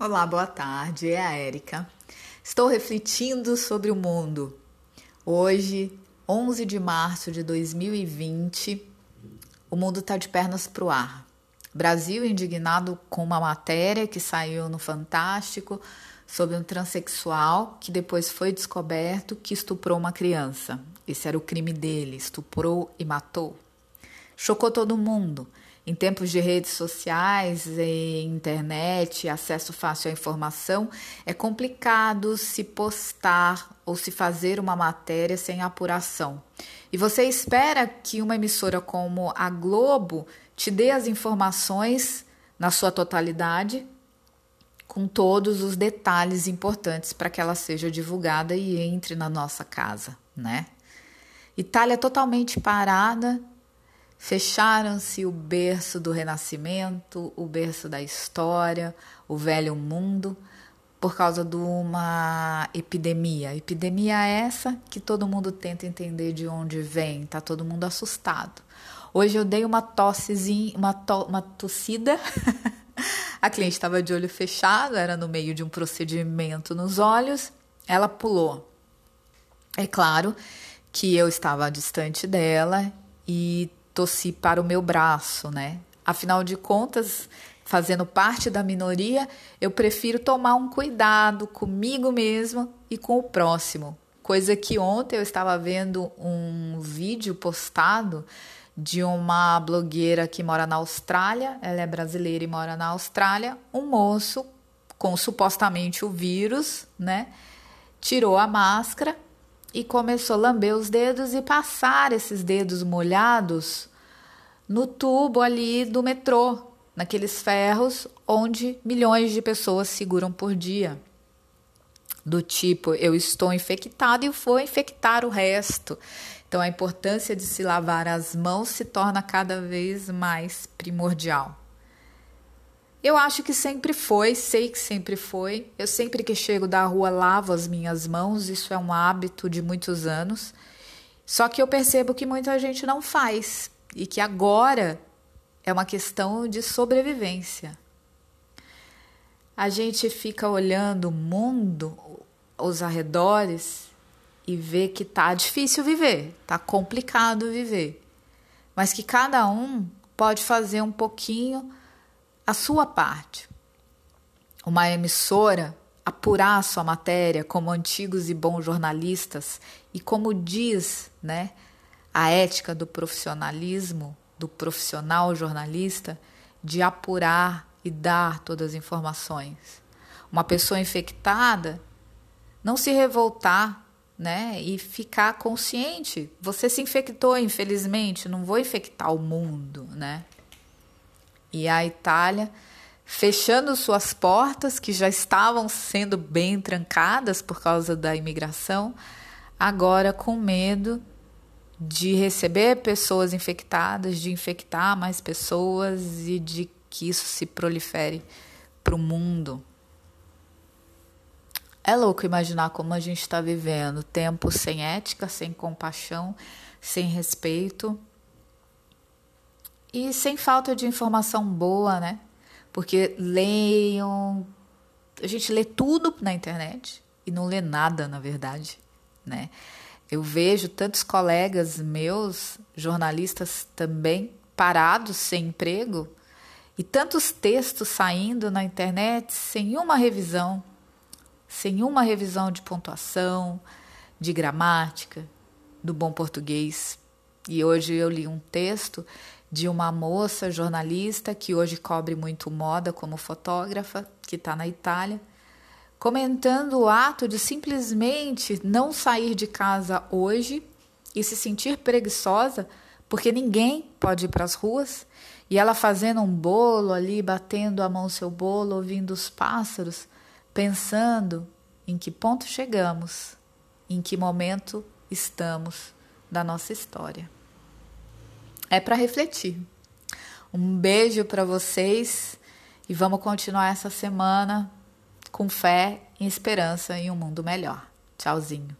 Olá, boa tarde. É a Érica. Estou refletindo sobre o mundo. Hoje, 11 de março de 2020, o mundo está de pernas para o ar. Brasil indignado com uma matéria que saiu no Fantástico sobre um transexual que depois foi descoberto que estuprou uma criança. Esse era o crime dele, estuprou e matou. Chocou todo mundo. Em tempos de redes sociais, internet, acesso fácil à informação, é complicado se postar ou se fazer uma matéria sem apuração. E você espera que uma emissora como a Globo te dê as informações na sua totalidade, com todos os detalhes importantes para que ela seja divulgada e entre na nossa casa, né? Itália totalmente parada Fecharam-se o berço do renascimento, o berço da história, o velho mundo, por causa de uma epidemia. Epidemia essa que todo mundo tenta entender de onde vem, tá todo mundo assustado. Hoje eu dei uma tossezinha, uma, to, uma tossida. A cliente estava de olho fechado, era no meio de um procedimento nos olhos. Ela pulou. É claro que eu estava distante dela e tossi para o meu braço, né? Afinal de contas, fazendo parte da minoria, eu prefiro tomar um cuidado comigo mesma e com o próximo. Coisa que ontem eu estava vendo um vídeo postado de uma blogueira que mora na Austrália, ela é brasileira e mora na Austrália, um moço com supostamente o vírus, né? Tirou a máscara e começou a lamber os dedos e passar esses dedos molhados no tubo ali do metrô, naqueles ferros onde milhões de pessoas seguram por dia. Do tipo, eu estou infectado e vou infectar o resto. Então, a importância de se lavar as mãos se torna cada vez mais primordial. Eu acho que sempre foi, sei que sempre foi. Eu sempre que chego da rua lavo as minhas mãos, isso é um hábito de muitos anos. Só que eu percebo que muita gente não faz e que agora é uma questão de sobrevivência. A gente fica olhando o mundo, os arredores e vê que tá difícil viver, tá complicado viver. Mas que cada um pode fazer um pouquinho a sua parte. Uma emissora apurar a sua matéria como antigos e bons jornalistas e como diz, né, a ética do profissionalismo, do profissional jornalista, de apurar e dar todas as informações. Uma pessoa infectada não se revoltar, né, e ficar consciente. Você se infectou, infelizmente, não vou infectar o mundo, né? e a Itália fechando suas portas, que já estavam sendo bem trancadas por causa da imigração, agora com medo de receber pessoas infectadas, de infectar mais pessoas e de que isso se prolifere para o mundo. É louco imaginar como a gente está vivendo tempo sem ética, sem compaixão, sem respeito e sem falta de informação boa, né? Porque leiam. A gente lê tudo na internet e não lê nada, na verdade, né? Eu vejo tantos colegas meus, jornalistas também, parados sem emprego e tantos textos saindo na internet sem uma revisão, sem uma revisão de pontuação, de gramática, do bom português. E hoje eu li um texto de uma moça jornalista que hoje cobre muito moda como fotógrafa, que está na Itália, comentando o ato de simplesmente não sair de casa hoje e se sentir preguiçosa porque ninguém pode ir para as ruas e ela fazendo um bolo ali, batendo a mão no seu bolo, ouvindo os pássaros, pensando em que ponto chegamos, em que momento estamos da nossa história é para refletir. Um beijo para vocês e vamos continuar essa semana com fé e esperança em um mundo melhor. Tchauzinho.